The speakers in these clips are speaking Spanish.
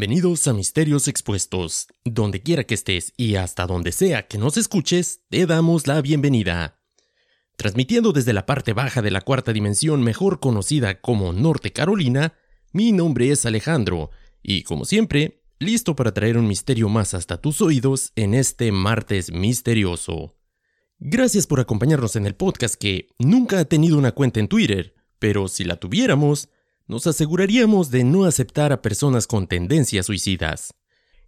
Bienvenidos a Misterios Expuestos. Donde quiera que estés y hasta donde sea que nos escuches, te damos la bienvenida. Transmitiendo desde la parte baja de la cuarta dimensión mejor conocida como Norte Carolina, mi nombre es Alejandro, y como siempre, listo para traer un misterio más hasta tus oídos en este martes misterioso. Gracias por acompañarnos en el podcast que nunca ha tenido una cuenta en Twitter, pero si la tuviéramos, nos aseguraríamos de no aceptar a personas con tendencias suicidas.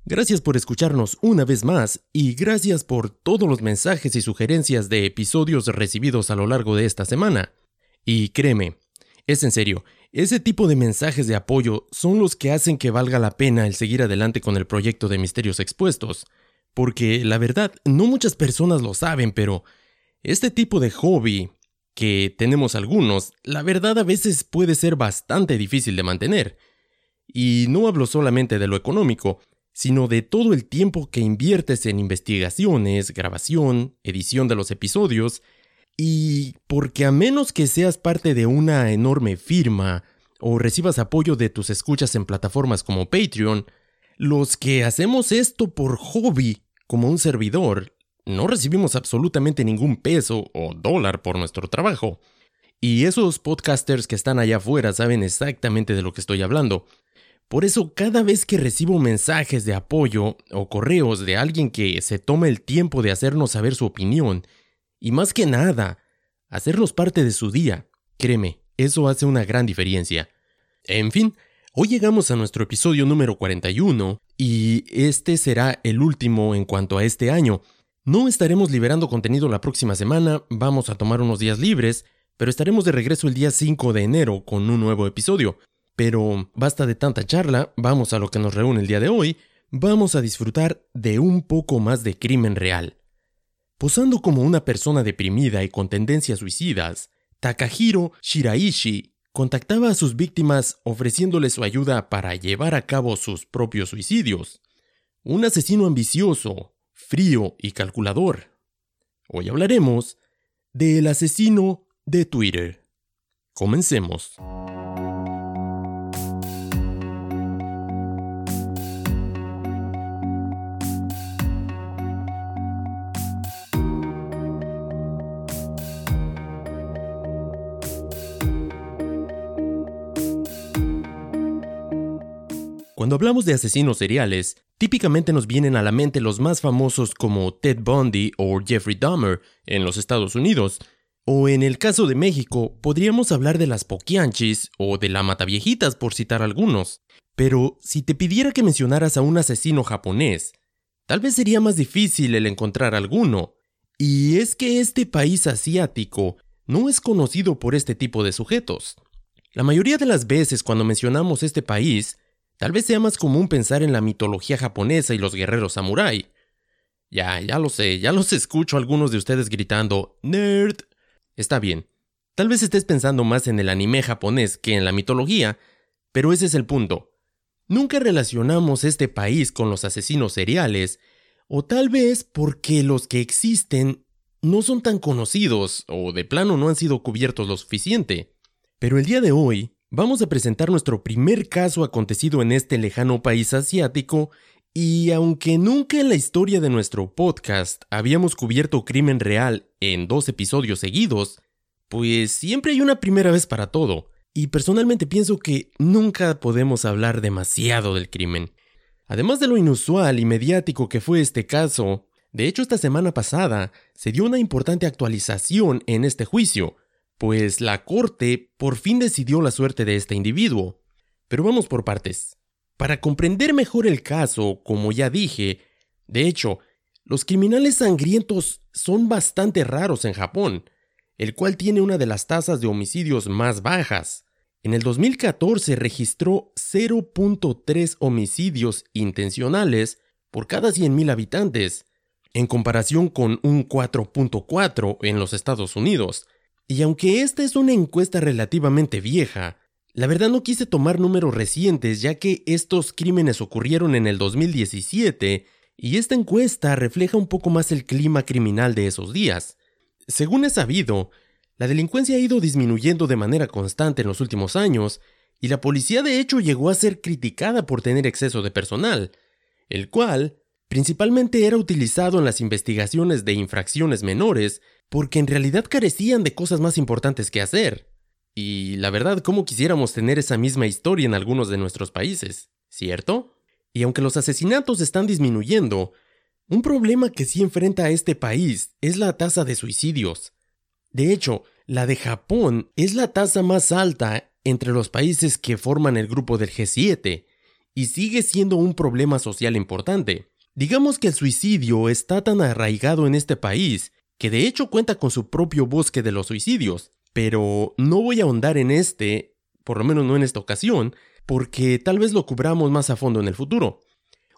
Gracias por escucharnos una vez más y gracias por todos los mensajes y sugerencias de episodios recibidos a lo largo de esta semana. Y créeme, es en serio, ese tipo de mensajes de apoyo son los que hacen que valga la pena el seguir adelante con el proyecto de Misterios Expuestos, porque la verdad no muchas personas lo saben, pero este tipo de hobby que tenemos algunos, la verdad a veces puede ser bastante difícil de mantener. Y no hablo solamente de lo económico, sino de todo el tiempo que inviertes en investigaciones, grabación, edición de los episodios, y porque a menos que seas parte de una enorme firma o recibas apoyo de tus escuchas en plataformas como Patreon, los que hacemos esto por hobby, como un servidor, no recibimos absolutamente ningún peso o dólar por nuestro trabajo. Y esos podcasters que están allá afuera saben exactamente de lo que estoy hablando. Por eso cada vez que recibo mensajes de apoyo o correos de alguien que se toma el tiempo de hacernos saber su opinión, y más que nada, hacernos parte de su día, créeme, eso hace una gran diferencia. En fin, hoy llegamos a nuestro episodio número 41 y este será el último en cuanto a este año. No estaremos liberando contenido la próxima semana, vamos a tomar unos días libres, pero estaremos de regreso el día 5 de enero con un nuevo episodio. Pero basta de tanta charla, vamos a lo que nos reúne el día de hoy, vamos a disfrutar de un poco más de crimen real. Posando como una persona deprimida y con tendencias suicidas, Takahiro Shiraishi contactaba a sus víctimas ofreciéndoles su ayuda para llevar a cabo sus propios suicidios. Un asesino ambicioso, frío y calculador. Hoy hablaremos del asesino de Twitter. Comencemos. Cuando hablamos de asesinos seriales, típicamente nos vienen a la mente los más famosos como Ted Bundy o Jeffrey Dahmer en los Estados Unidos. O en el caso de México, podríamos hablar de las Poquianchis o de la Mataviejitas por citar algunos. Pero si te pidiera que mencionaras a un asesino japonés, tal vez sería más difícil el encontrar alguno. Y es que este país asiático no es conocido por este tipo de sujetos. La mayoría de las veces cuando mencionamos este país, Tal vez sea más común pensar en la mitología japonesa y los guerreros samurái. Ya, ya lo sé, ya los escucho algunos de ustedes gritando Nerd. Está bien. Tal vez estés pensando más en el anime japonés que en la mitología, pero ese es el punto. Nunca relacionamos este país con los asesinos seriales, o tal vez porque los que existen no son tan conocidos o de plano no han sido cubiertos lo suficiente. Pero el día de hoy Vamos a presentar nuestro primer caso acontecido en este lejano país asiático y aunque nunca en la historia de nuestro podcast habíamos cubierto crimen real en dos episodios seguidos, pues siempre hay una primera vez para todo, y personalmente pienso que nunca podemos hablar demasiado del crimen. Además de lo inusual y mediático que fue este caso, de hecho esta semana pasada se dio una importante actualización en este juicio, pues la corte por fin decidió la suerte de este individuo. Pero vamos por partes. Para comprender mejor el caso, como ya dije, de hecho, los criminales sangrientos son bastante raros en Japón, el cual tiene una de las tasas de homicidios más bajas. En el 2014 registró 0.3 homicidios intencionales por cada 100.000 habitantes, en comparación con un 4.4 en los Estados Unidos, y aunque esta es una encuesta relativamente vieja, la verdad no quise tomar números recientes ya que estos crímenes ocurrieron en el 2017 y esta encuesta refleja un poco más el clima criminal de esos días. Según es sabido, la delincuencia ha ido disminuyendo de manera constante en los últimos años y la policía de hecho llegó a ser criticada por tener exceso de personal, el cual principalmente era utilizado en las investigaciones de infracciones menores, porque en realidad carecían de cosas más importantes que hacer. Y la verdad, ¿cómo quisiéramos tener esa misma historia en algunos de nuestros países? ¿Cierto? Y aunque los asesinatos están disminuyendo, un problema que sí enfrenta a este país es la tasa de suicidios. De hecho, la de Japón es la tasa más alta entre los países que forman el grupo del G7 y sigue siendo un problema social importante. Digamos que el suicidio está tan arraigado en este país que de hecho cuenta con su propio bosque de los suicidios, pero no voy a ahondar en este, por lo menos no en esta ocasión, porque tal vez lo cubramos más a fondo en el futuro.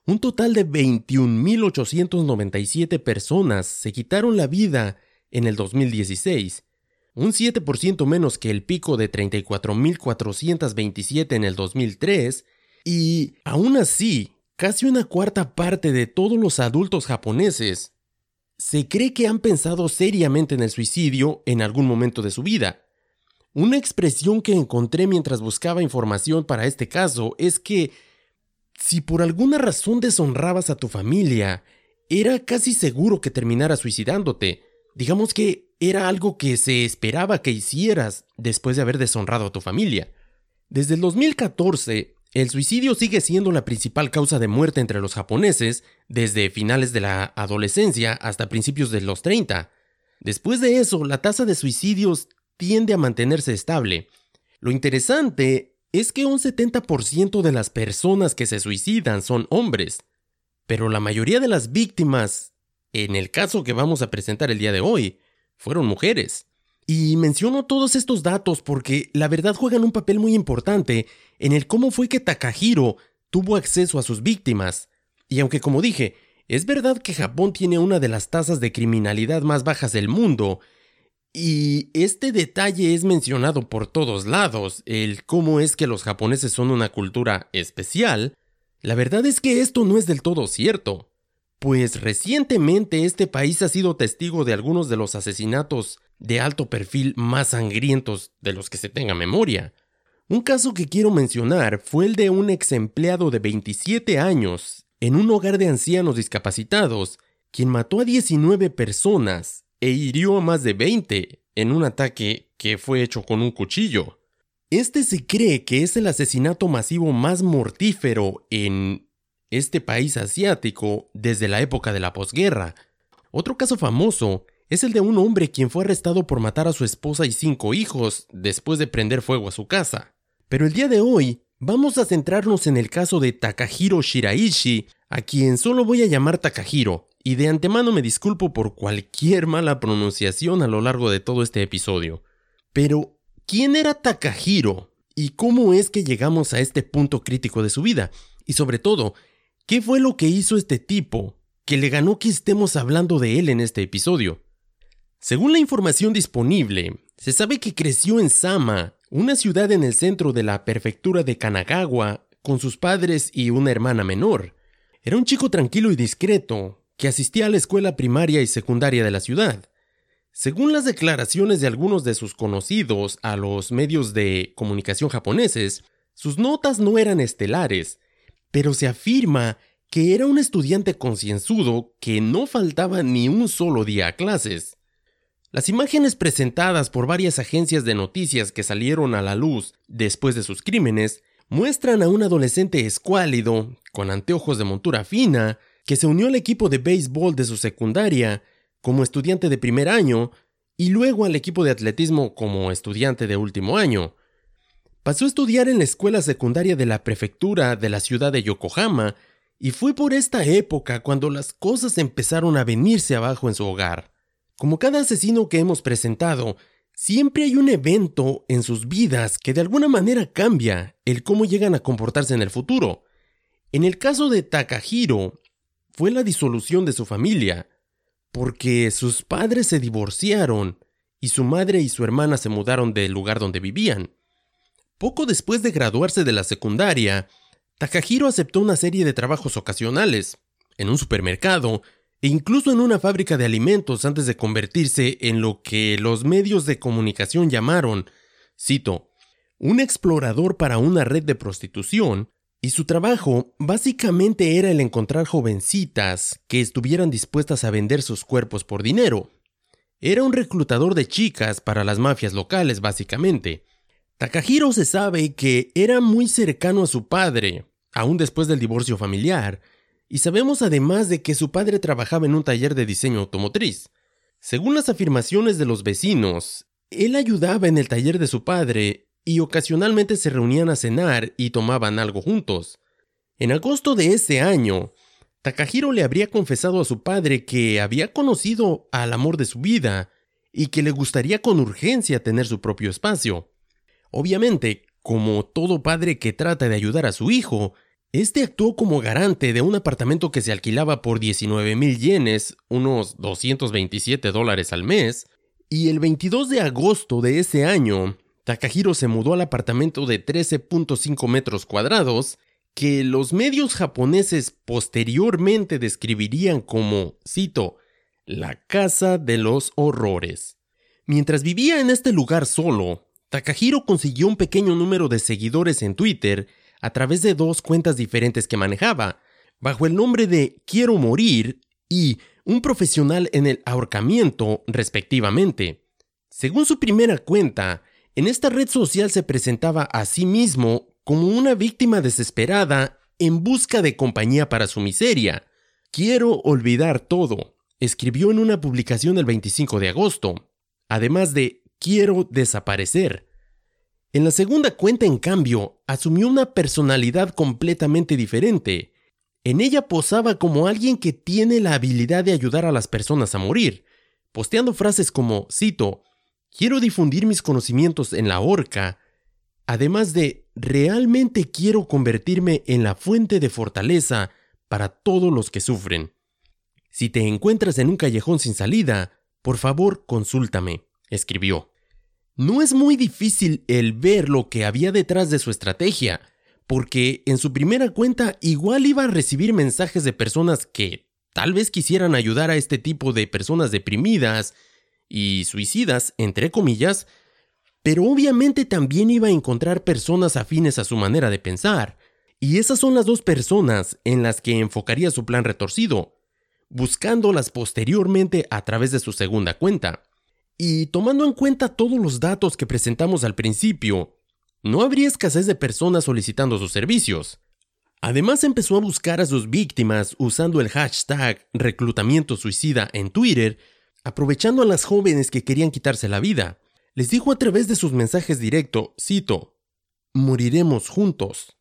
Un total de 21.897 personas se quitaron la vida en el 2016, un 7% menos que el pico de 34.427 en el 2003, y aún así, casi una cuarta parte de todos los adultos japoneses se cree que han pensado seriamente en el suicidio en algún momento de su vida. Una expresión que encontré mientras buscaba información para este caso es que si por alguna razón deshonrabas a tu familia, era casi seguro que terminaras suicidándote. Digamos que era algo que se esperaba que hicieras después de haber deshonrado a tu familia. Desde el 2014, el suicidio sigue siendo la principal causa de muerte entre los japoneses desde finales de la adolescencia hasta principios de los 30. Después de eso, la tasa de suicidios tiende a mantenerse estable. Lo interesante es que un 70% de las personas que se suicidan son hombres, pero la mayoría de las víctimas, en el caso que vamos a presentar el día de hoy, fueron mujeres. Y menciono todos estos datos porque la verdad juegan un papel muy importante en el cómo fue que Takahiro tuvo acceso a sus víctimas. Y aunque como dije, es verdad que Japón tiene una de las tasas de criminalidad más bajas del mundo, y este detalle es mencionado por todos lados, el cómo es que los japoneses son una cultura especial, la verdad es que esto no es del todo cierto, pues recientemente este país ha sido testigo de algunos de los asesinatos de alto perfil más sangrientos de los que se tenga memoria. Un caso que quiero mencionar fue el de un ex empleado de 27 años en un hogar de ancianos discapacitados, quien mató a 19 personas e hirió a más de 20 en un ataque que fue hecho con un cuchillo. Este se cree que es el asesinato masivo más mortífero en este país asiático desde la época de la posguerra. Otro caso famoso es el de un hombre quien fue arrestado por matar a su esposa y cinco hijos después de prender fuego a su casa. Pero el día de hoy vamos a centrarnos en el caso de Takahiro Shiraishi, a quien solo voy a llamar Takahiro, y de antemano me disculpo por cualquier mala pronunciación a lo largo de todo este episodio. Pero, ¿quién era Takahiro? ¿Y cómo es que llegamos a este punto crítico de su vida? Y sobre todo, ¿qué fue lo que hizo este tipo que le ganó que estemos hablando de él en este episodio? Según la información disponible, se sabe que creció en Sama, una ciudad en el centro de la prefectura de Kanagawa, con sus padres y una hermana menor. Era un chico tranquilo y discreto, que asistía a la escuela primaria y secundaria de la ciudad. Según las declaraciones de algunos de sus conocidos a los medios de comunicación japoneses, sus notas no eran estelares, pero se afirma que era un estudiante concienzudo que no faltaba ni un solo día a clases. Las imágenes presentadas por varias agencias de noticias que salieron a la luz después de sus crímenes muestran a un adolescente escuálido, con anteojos de montura fina, que se unió al equipo de béisbol de su secundaria como estudiante de primer año y luego al equipo de atletismo como estudiante de último año. Pasó a estudiar en la escuela secundaria de la prefectura de la ciudad de Yokohama y fue por esta época cuando las cosas empezaron a venirse abajo en su hogar. Como cada asesino que hemos presentado, siempre hay un evento en sus vidas que de alguna manera cambia el cómo llegan a comportarse en el futuro. En el caso de Takahiro, fue la disolución de su familia, porque sus padres se divorciaron y su madre y su hermana se mudaron del lugar donde vivían. Poco después de graduarse de la secundaria, Takahiro aceptó una serie de trabajos ocasionales, en un supermercado, e incluso en una fábrica de alimentos antes de convertirse en lo que los medios de comunicación llamaron, cito, un explorador para una red de prostitución, y su trabajo básicamente era el encontrar jovencitas que estuvieran dispuestas a vender sus cuerpos por dinero. Era un reclutador de chicas para las mafias locales, básicamente. Takahiro se sabe que era muy cercano a su padre, aún después del divorcio familiar, y sabemos además de que su padre trabajaba en un taller de diseño automotriz. Según las afirmaciones de los vecinos, él ayudaba en el taller de su padre y ocasionalmente se reunían a cenar y tomaban algo juntos. En agosto de ese año, Takahiro le habría confesado a su padre que había conocido al amor de su vida y que le gustaría con urgencia tener su propio espacio. Obviamente, como todo padre que trata de ayudar a su hijo, este actuó como garante de un apartamento que se alquilaba por 19 mil yenes, unos 227 dólares al mes, y el 22 de agosto de ese año, Takahiro se mudó al apartamento de 13.5 metros cuadrados, que los medios japoneses posteriormente describirían como, cito, la casa de los horrores. Mientras vivía en este lugar solo, Takahiro consiguió un pequeño número de seguidores en Twitter a través de dos cuentas diferentes que manejaba, bajo el nombre de Quiero Morir y un profesional en el ahorcamiento, respectivamente. Según su primera cuenta, en esta red social se presentaba a sí mismo como una víctima desesperada en busca de compañía para su miseria. Quiero olvidar todo, escribió en una publicación el 25 de agosto, además de quiero desaparecer. En la segunda cuenta, en cambio, asumió una personalidad completamente diferente. En ella posaba como alguien que tiene la habilidad de ayudar a las personas a morir, posteando frases como, cito, quiero difundir mis conocimientos en la horca, además de, realmente quiero convertirme en la fuente de fortaleza para todos los que sufren. Si te encuentras en un callejón sin salida, por favor consúltame, escribió. No es muy difícil el ver lo que había detrás de su estrategia, porque en su primera cuenta igual iba a recibir mensajes de personas que tal vez quisieran ayudar a este tipo de personas deprimidas y suicidas, entre comillas, pero obviamente también iba a encontrar personas afines a su manera de pensar, y esas son las dos personas en las que enfocaría su plan retorcido, buscándolas posteriormente a través de su segunda cuenta. Y tomando en cuenta todos los datos que presentamos al principio, no habría escasez de personas solicitando sus servicios. Además empezó a buscar a sus víctimas usando el hashtag reclutamiento suicida en Twitter, aprovechando a las jóvenes que querían quitarse la vida. Les dijo a través de sus mensajes directo, cito, moriremos juntos.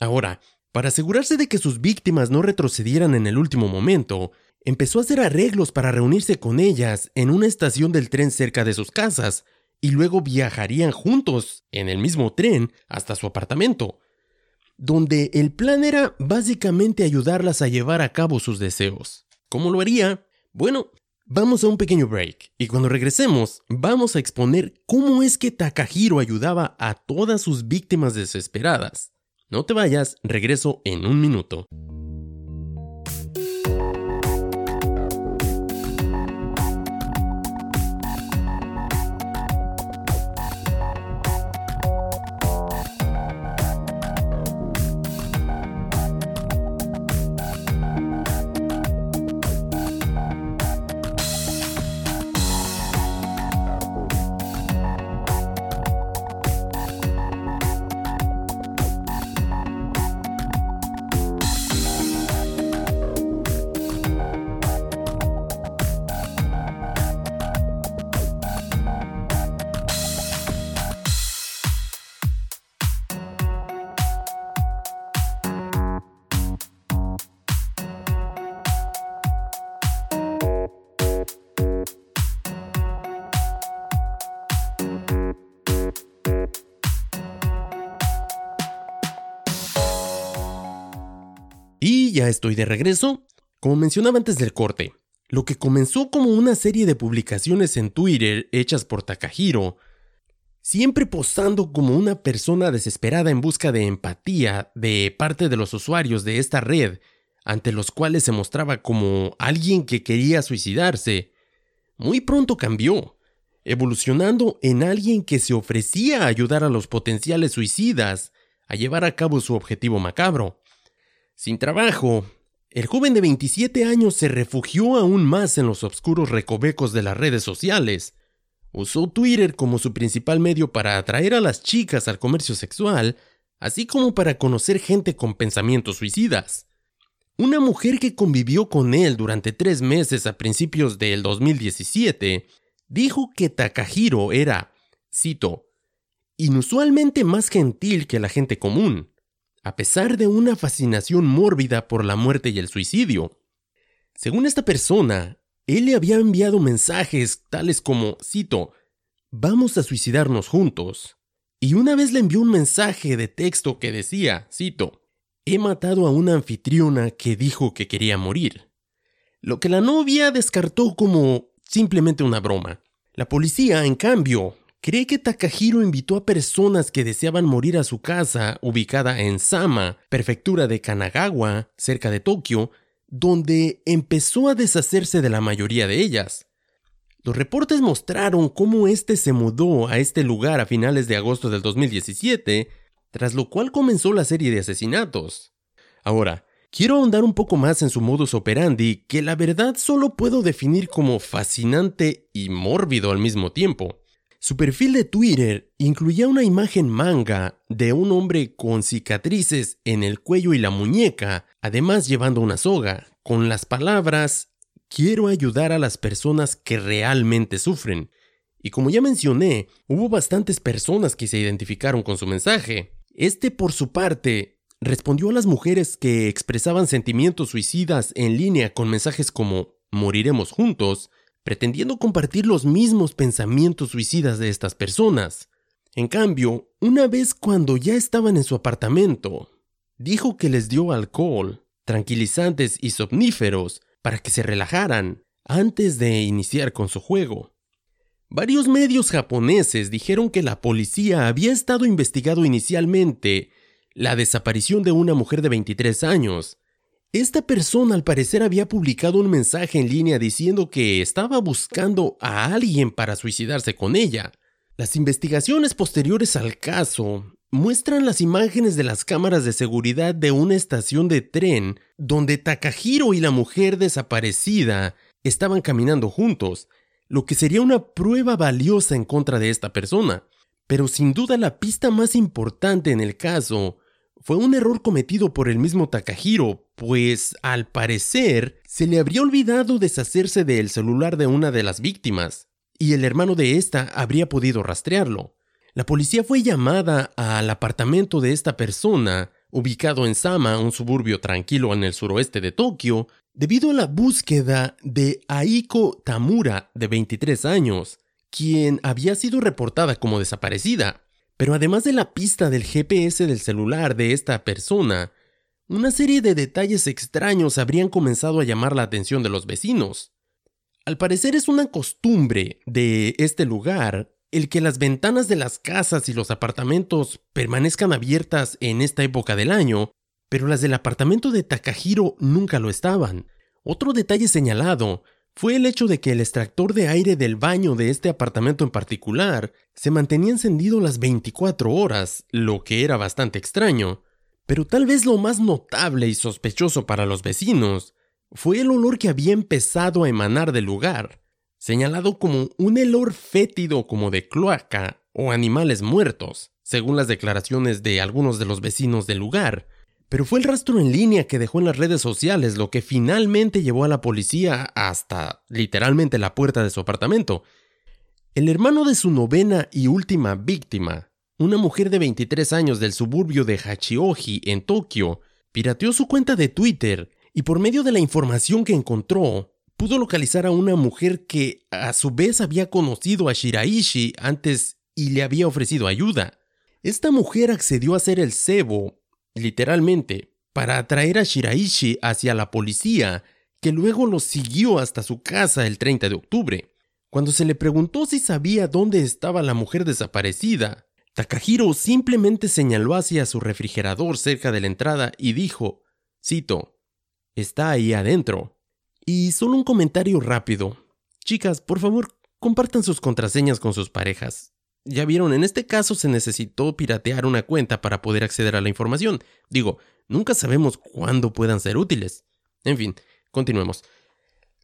Ahora, para asegurarse de que sus víctimas no retrocedieran en el último momento, empezó a hacer arreglos para reunirse con ellas en una estación del tren cerca de sus casas, y luego viajarían juntos en el mismo tren hasta su apartamento, donde el plan era básicamente ayudarlas a llevar a cabo sus deseos. ¿Cómo lo haría? Bueno, vamos a un pequeño break, y cuando regresemos vamos a exponer cómo es que Takahiro ayudaba a todas sus víctimas desesperadas. No te vayas, regreso en un minuto. Ya estoy de regreso. Como mencionaba antes del corte, lo que comenzó como una serie de publicaciones en Twitter hechas por Takahiro, siempre posando como una persona desesperada en busca de empatía de parte de los usuarios de esta red, ante los cuales se mostraba como alguien que quería suicidarse, muy pronto cambió. evolucionando en alguien que se ofrecía a ayudar a los potenciales suicidas a llevar a cabo su objetivo macabro. Sin trabajo, el joven de 27 años se refugió aún más en los oscuros recovecos de las redes sociales. Usó Twitter como su principal medio para atraer a las chicas al comercio sexual, así como para conocer gente con pensamientos suicidas. Una mujer que convivió con él durante tres meses a principios del 2017 dijo que Takahiro era, cito, inusualmente más gentil que la gente común, a pesar de una fascinación mórbida por la muerte y el suicidio. Según esta persona, él le había enviado mensajes tales como, cito, vamos a suicidarnos juntos. Y una vez le envió un mensaje de texto que decía, cito, he matado a una anfitriona que dijo que quería morir. Lo que la novia descartó como simplemente una broma. La policía, en cambio, cree que Takahiro invitó a personas que deseaban morir a su casa, ubicada en Sama, prefectura de Kanagawa, cerca de Tokio, donde empezó a deshacerse de la mayoría de ellas. Los reportes mostraron cómo este se mudó a este lugar a finales de agosto del 2017, tras lo cual comenzó la serie de asesinatos. Ahora, quiero ahondar un poco más en su modus operandi, que la verdad solo puedo definir como fascinante y mórbido al mismo tiempo. Su perfil de Twitter incluía una imagen manga de un hombre con cicatrices en el cuello y la muñeca, además llevando una soga, con las palabras Quiero ayudar a las personas que realmente sufren. Y como ya mencioné, hubo bastantes personas que se identificaron con su mensaje. Este, por su parte, respondió a las mujeres que expresaban sentimientos suicidas en línea con mensajes como Moriremos juntos, pretendiendo compartir los mismos pensamientos suicidas de estas personas. En cambio, una vez cuando ya estaban en su apartamento, dijo que les dio alcohol, tranquilizantes y somníferos para que se relajaran antes de iniciar con su juego. Varios medios japoneses dijeron que la policía había estado investigando inicialmente la desaparición de una mujer de 23 años, esta persona al parecer había publicado un mensaje en línea diciendo que estaba buscando a alguien para suicidarse con ella. Las investigaciones posteriores al caso muestran las imágenes de las cámaras de seguridad de una estación de tren donde Takahiro y la mujer desaparecida estaban caminando juntos, lo que sería una prueba valiosa en contra de esta persona. Pero sin duda la pista más importante en el caso fue un error cometido por el mismo Takahiro, pues al parecer se le habría olvidado deshacerse del celular de una de las víctimas, y el hermano de esta habría podido rastrearlo. La policía fue llamada al apartamento de esta persona, ubicado en Sama, un suburbio tranquilo en el suroeste de Tokio, debido a la búsqueda de Aiko Tamura, de 23 años, quien había sido reportada como desaparecida. Pero además de la pista del GPS del celular de esta persona, una serie de detalles extraños habrían comenzado a llamar la atención de los vecinos. Al parecer es una costumbre de este lugar el que las ventanas de las casas y los apartamentos permanezcan abiertas en esta época del año, pero las del apartamento de Takahiro nunca lo estaban. Otro detalle señalado fue el hecho de que el extractor de aire del baño de este apartamento en particular se mantenía encendido las 24 horas, lo que era bastante extraño. Pero tal vez lo más notable y sospechoso para los vecinos fue el olor que había empezado a emanar del lugar, señalado como un olor fétido como de cloaca o animales muertos, según las declaraciones de algunos de los vecinos del lugar, pero fue el rastro en línea que dejó en las redes sociales lo que finalmente llevó a la policía hasta literalmente la puerta de su apartamento. El hermano de su novena y última víctima, una mujer de 23 años del suburbio de Hachioji en Tokio, pirateó su cuenta de Twitter y por medio de la información que encontró, pudo localizar a una mujer que a su vez había conocido a Shiraishi antes y le había ofrecido ayuda. Esta mujer accedió a ser el cebo literalmente, para atraer a Shiraishi hacia la policía, que luego lo siguió hasta su casa el 30 de octubre. Cuando se le preguntó si sabía dónde estaba la mujer desaparecida, Takahiro simplemente señaló hacia su refrigerador cerca de la entrada y dijo, cito, está ahí adentro. Y solo un comentario rápido. Chicas, por favor, compartan sus contraseñas con sus parejas. Ya vieron, en este caso se necesitó piratear una cuenta para poder acceder a la información. Digo, nunca sabemos cuándo puedan ser útiles. En fin, continuemos.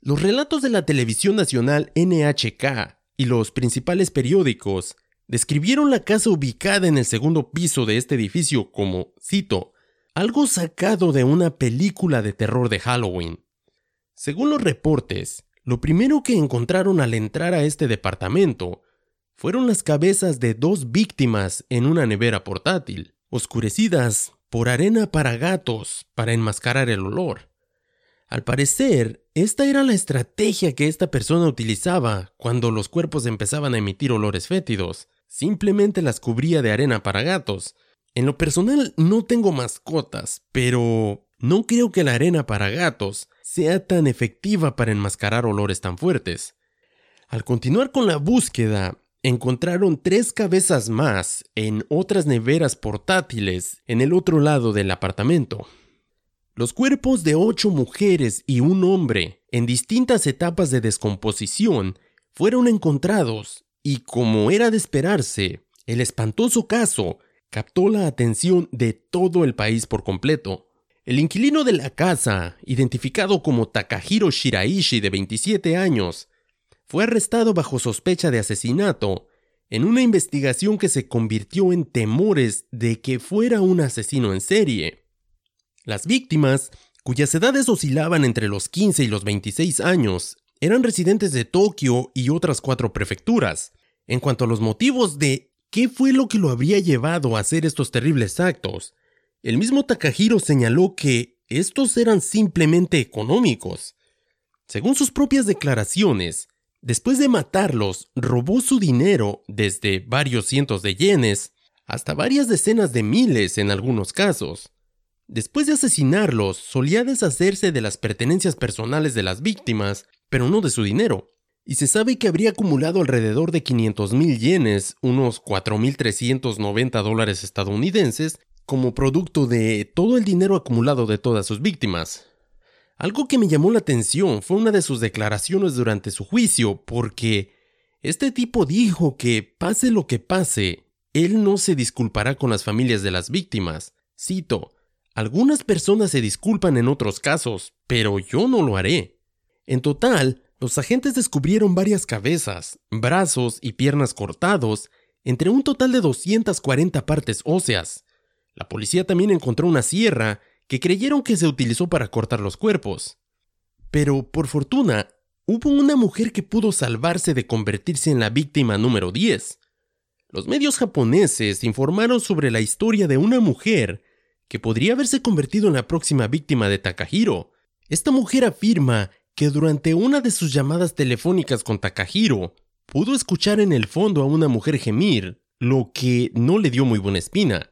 Los relatos de la televisión nacional NHK y los principales periódicos describieron la casa ubicada en el segundo piso de este edificio como, cito, algo sacado de una película de terror de Halloween. Según los reportes, lo primero que encontraron al entrar a este departamento fueron las cabezas de dos víctimas en una nevera portátil, oscurecidas por arena para gatos para enmascarar el olor. Al parecer, esta era la estrategia que esta persona utilizaba cuando los cuerpos empezaban a emitir olores fétidos. Simplemente las cubría de arena para gatos. En lo personal no tengo mascotas, pero no creo que la arena para gatos sea tan efectiva para enmascarar olores tan fuertes. Al continuar con la búsqueda, encontraron tres cabezas más en otras neveras portátiles en el otro lado del apartamento. Los cuerpos de ocho mujeres y un hombre en distintas etapas de descomposición fueron encontrados y como era de esperarse, el espantoso caso captó la atención de todo el país por completo. El inquilino de la casa, identificado como Takahiro Shiraishi de 27 años, fue arrestado bajo sospecha de asesinato en una investigación que se convirtió en temores de que fuera un asesino en serie. Las víctimas, cuyas edades oscilaban entre los 15 y los 26 años, eran residentes de Tokio y otras cuatro prefecturas. En cuanto a los motivos de qué fue lo que lo habría llevado a hacer estos terribles actos, el mismo Takahiro señaló que estos eran simplemente económicos. Según sus propias declaraciones, Después de matarlos, robó su dinero desde varios cientos de yenes hasta varias decenas de miles en algunos casos. Después de asesinarlos, solía deshacerse de las pertenencias personales de las víctimas, pero no de su dinero. Y se sabe que habría acumulado alrededor de 500 mil yenes, unos 4.390 dólares estadounidenses, como producto de todo el dinero acumulado de todas sus víctimas. Algo que me llamó la atención fue una de sus declaraciones durante su juicio, porque este tipo dijo que pase lo que pase, él no se disculpará con las familias de las víctimas. Cito, algunas personas se disculpan en otros casos, pero yo no lo haré. En total, los agentes descubrieron varias cabezas, brazos y piernas cortados, entre un total de 240 partes óseas. La policía también encontró una sierra que creyeron que se utilizó para cortar los cuerpos. Pero, por fortuna, hubo una mujer que pudo salvarse de convertirse en la víctima número 10. Los medios japoneses informaron sobre la historia de una mujer que podría haberse convertido en la próxima víctima de Takahiro. Esta mujer afirma que durante una de sus llamadas telefónicas con Takahiro, pudo escuchar en el fondo a una mujer gemir, lo que no le dio muy buena espina.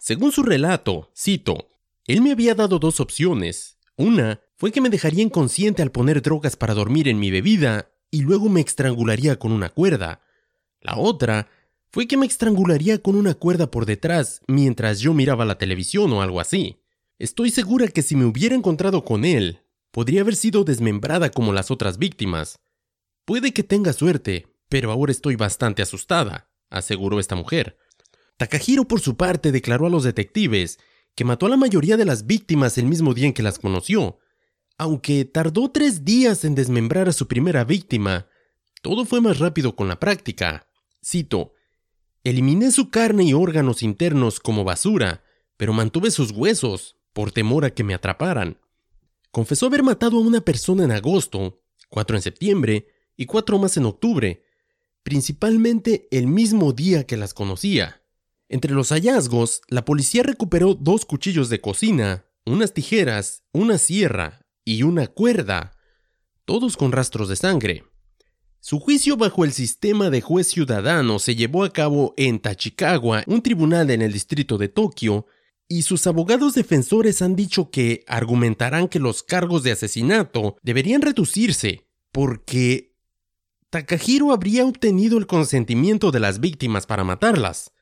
Según su relato, cito, él me había dado dos opciones. Una fue que me dejaría inconsciente al poner drogas para dormir en mi bebida y luego me estrangularía con una cuerda. La otra fue que me estrangularía con una cuerda por detrás mientras yo miraba la televisión o algo así. Estoy segura que si me hubiera encontrado con él, podría haber sido desmembrada como las otras víctimas. Puede que tenga suerte, pero ahora estoy bastante asustada, aseguró esta mujer. Takahiro por su parte declaró a los detectives que mató a la mayoría de las víctimas el mismo día en que las conoció. Aunque tardó tres días en desmembrar a su primera víctima, todo fue más rápido con la práctica. Cito, eliminé su carne y órganos internos como basura, pero mantuve sus huesos, por temor a que me atraparan. Confesó haber matado a una persona en agosto, cuatro en septiembre y cuatro más en octubre, principalmente el mismo día que las conocía. Entre los hallazgos, la policía recuperó dos cuchillos de cocina, unas tijeras, una sierra y una cuerda, todos con rastros de sangre. Su juicio bajo el sistema de juez ciudadano se llevó a cabo en Tachikawa, un tribunal en el distrito de Tokio, y sus abogados defensores han dicho que argumentarán que los cargos de asesinato deberían reducirse, porque Takahiro habría obtenido el consentimiento de las víctimas para matarlas.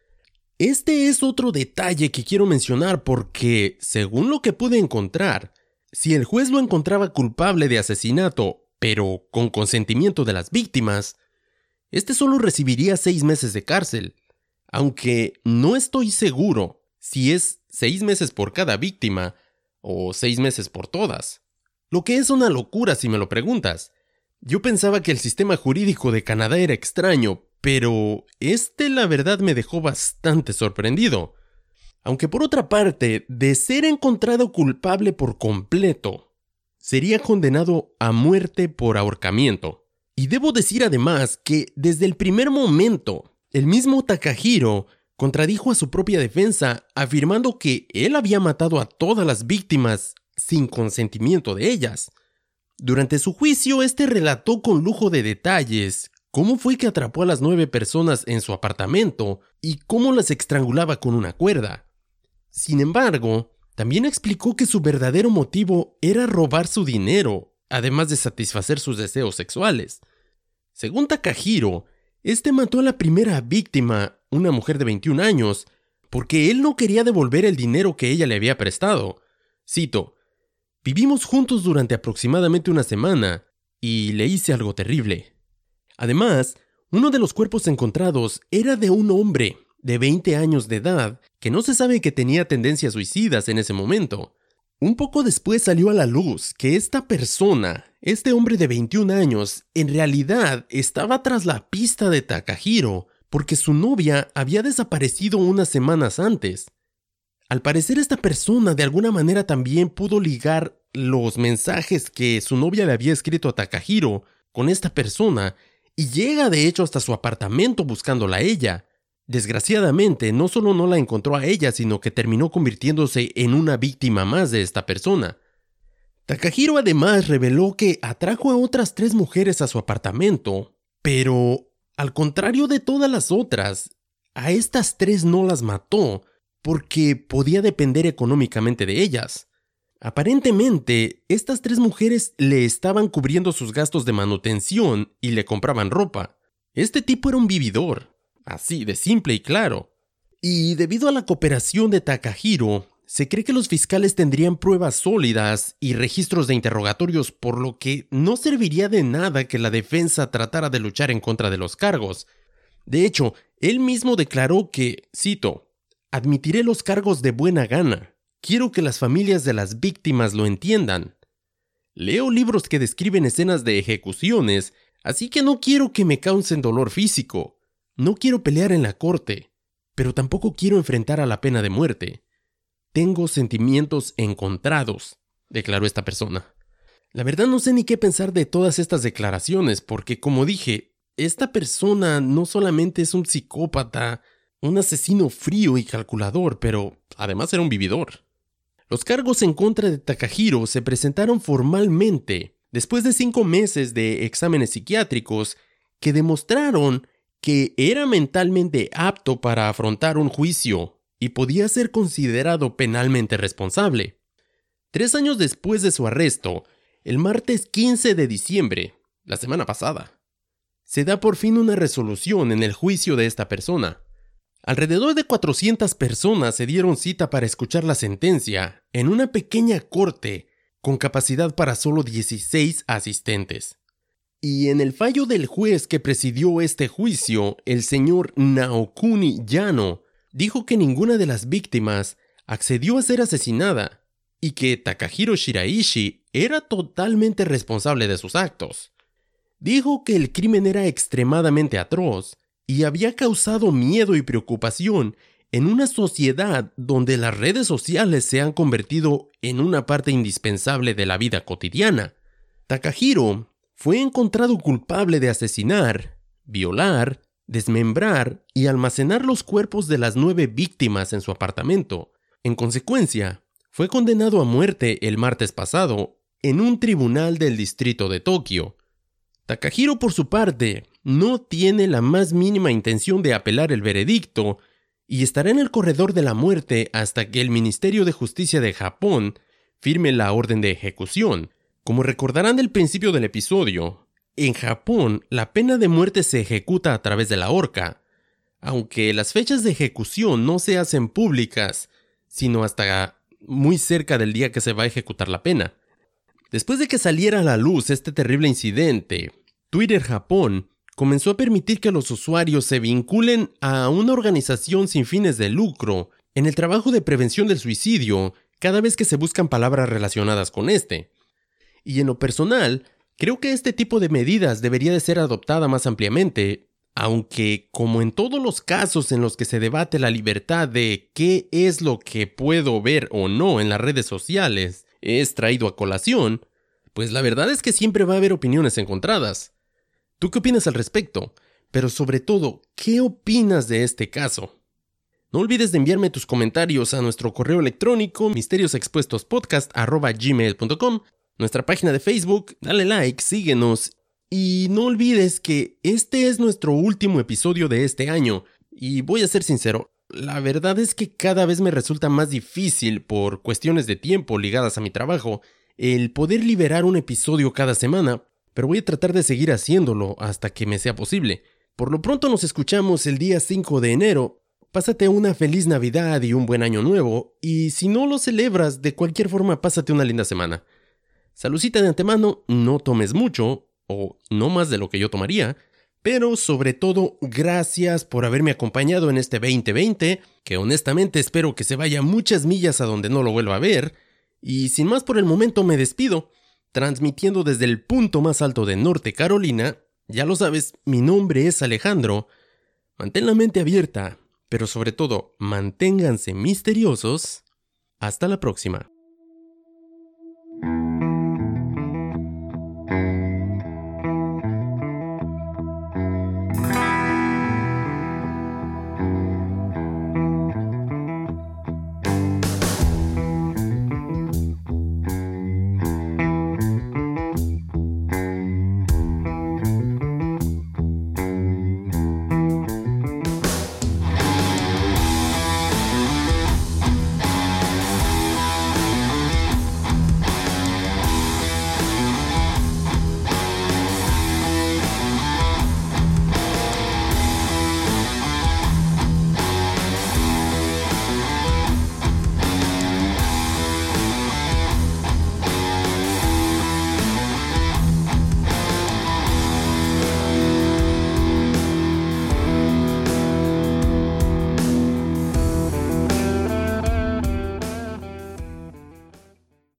Este es otro detalle que quiero mencionar porque, según lo que pude encontrar, si el juez lo encontraba culpable de asesinato, pero con consentimiento de las víctimas, este solo recibiría seis meses de cárcel, aunque no estoy seguro si es seis meses por cada víctima o seis meses por todas. Lo que es una locura si me lo preguntas. Yo pensaba que el sistema jurídico de Canadá era extraño, pero este la verdad me dejó bastante sorprendido. Aunque por otra parte, de ser encontrado culpable por completo, sería condenado a muerte por ahorcamiento. Y debo decir además que desde el primer momento, el mismo Takahiro contradijo a su propia defensa afirmando que él había matado a todas las víctimas sin consentimiento de ellas. Durante su juicio, este relató con lujo de detalles cómo fue que atrapó a las nueve personas en su apartamento y cómo las estrangulaba con una cuerda. Sin embargo, también explicó que su verdadero motivo era robar su dinero además de satisfacer sus deseos sexuales. Según Takahiro, este mató a la primera víctima, una mujer de 21 años, porque él no quería devolver el dinero que ella le había prestado. Cito, Vivimos juntos durante aproximadamente una semana y le hice algo terrible. Además, uno de los cuerpos encontrados era de un hombre de 20 años de edad que no se sabe que tenía tendencias suicidas en ese momento. Un poco después salió a la luz que esta persona, este hombre de 21 años, en realidad estaba tras la pista de Takahiro porque su novia había desaparecido unas semanas antes. Al parecer esta persona de alguna manera también pudo ligar los mensajes que su novia le había escrito a Takahiro con esta persona y llega de hecho hasta su apartamento buscándola a ella. Desgraciadamente, no solo no la encontró a ella, sino que terminó convirtiéndose en una víctima más de esta persona. Takahiro además reveló que atrajo a otras tres mujeres a su apartamento, pero, al contrario de todas las otras, a estas tres no las mató porque podía depender económicamente de ellas. Aparentemente, estas tres mujeres le estaban cubriendo sus gastos de manutención y le compraban ropa. Este tipo era un vividor, Así de simple y claro. Y debido a la cooperación de Takahiro, se cree que los fiscales tendrían pruebas sólidas y registros de interrogatorios, por lo que no serviría de nada que la defensa tratara de luchar en contra de los cargos. De hecho, él mismo declaró que, cito, admitiré los cargos de buena gana. Quiero que las familias de las víctimas lo entiendan. Leo libros que describen escenas de ejecuciones, así que no quiero que me causen dolor físico. No quiero pelear en la corte, pero tampoco quiero enfrentar a la pena de muerte. Tengo sentimientos encontrados, declaró esta persona. La verdad no sé ni qué pensar de todas estas declaraciones, porque como dije, esta persona no solamente es un psicópata, un asesino frío y calculador, pero además era un vividor. Los cargos en contra de Takahiro se presentaron formalmente después de cinco meses de exámenes psiquiátricos que demostraron que era mentalmente apto para afrontar un juicio y podía ser considerado penalmente responsable. Tres años después de su arresto, el martes 15 de diciembre, la semana pasada, se da por fin una resolución en el juicio de esta persona. Alrededor de 400 personas se dieron cita para escuchar la sentencia en una pequeña corte con capacidad para solo 16 asistentes. Y en el fallo del juez que presidió este juicio, el señor Naokuni Yano dijo que ninguna de las víctimas accedió a ser asesinada y que Takahiro Shiraishi era totalmente responsable de sus actos. Dijo que el crimen era extremadamente atroz y había causado miedo y preocupación en una sociedad donde las redes sociales se han convertido en una parte indispensable de la vida cotidiana. Takahiro fue encontrado culpable de asesinar, violar, desmembrar y almacenar los cuerpos de las nueve víctimas en su apartamento. En consecuencia, fue condenado a muerte el martes pasado en un tribunal del distrito de Tokio. Takahiro, por su parte, no tiene la más mínima intención de apelar el veredicto y estará en el corredor de la muerte hasta que el Ministerio de Justicia de Japón firme la orden de ejecución, como recordarán del principio del episodio, en Japón la pena de muerte se ejecuta a través de la horca, aunque las fechas de ejecución no se hacen públicas, sino hasta muy cerca del día que se va a ejecutar la pena. Después de que saliera a la luz este terrible incidente, Twitter Japón comenzó a permitir que los usuarios se vinculen a una organización sin fines de lucro en el trabajo de prevención del suicidio cada vez que se buscan palabras relacionadas con este. Y en lo personal, creo que este tipo de medidas debería de ser adoptada más ampliamente, aunque como en todos los casos en los que se debate la libertad de qué es lo que puedo ver o no en las redes sociales es traído a colación, pues la verdad es que siempre va a haber opiniones encontradas. ¿Tú qué opinas al respecto? Pero sobre todo, ¿qué opinas de este caso? No olvides de enviarme tus comentarios a nuestro correo electrónico misteriosexpuestospodcast.gmail.com, nuestra página de Facebook, dale like, síguenos y no olvides que este es nuestro último episodio de este año y voy a ser sincero, la verdad es que cada vez me resulta más difícil por cuestiones de tiempo ligadas a mi trabajo el poder liberar un episodio cada semana, pero voy a tratar de seguir haciéndolo hasta que me sea posible. Por lo pronto nos escuchamos el día 5 de enero Pásate una feliz Navidad y un buen año nuevo, y si no lo celebras, de cualquier forma, pásate una linda semana. Salucita de antemano, no tomes mucho, o no más de lo que yo tomaría, pero sobre todo, gracias por haberme acompañado en este 2020, que honestamente espero que se vaya muchas millas a donde no lo vuelva a ver, y sin más por el momento me despido, transmitiendo desde el punto más alto de Norte Carolina, ya lo sabes, mi nombre es Alejandro, mantén la mente abierta, pero sobre todo manténganse misteriosos. Hasta la próxima.